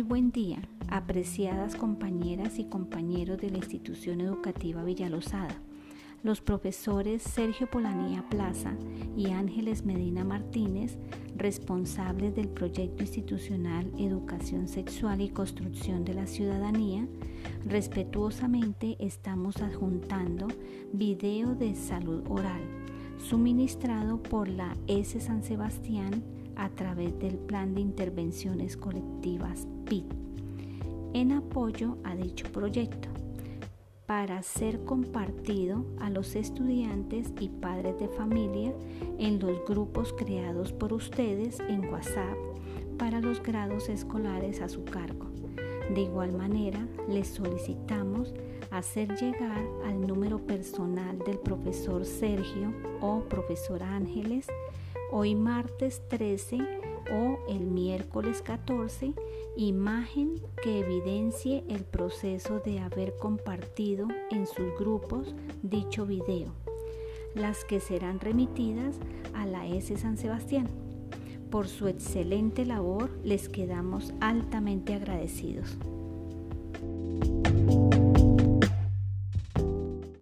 buen día, apreciadas compañeras y compañeros de la institución educativa Villalosada. Los profesores Sergio Polanía Plaza y Ángeles Medina Martínez, responsables del proyecto institucional Educación Sexual y Construcción de la Ciudadanía, respetuosamente estamos adjuntando video de salud oral suministrado por la S. San Sebastián a través del Plan de Intervenciones Colectivas PIT en apoyo a dicho proyecto para ser compartido a los estudiantes y padres de familia en los grupos creados por ustedes en WhatsApp para los grados escolares a su cargo. De igual manera, les solicitamos hacer llegar al número personal del profesor Sergio o profesor Ángeles hoy martes 13 o el miércoles 14 imagen que evidencie el proceso de haber compartido en sus grupos dicho video, las que serán remitidas a la S San Sebastián. Por su excelente labor les quedamos altamente agradecidos.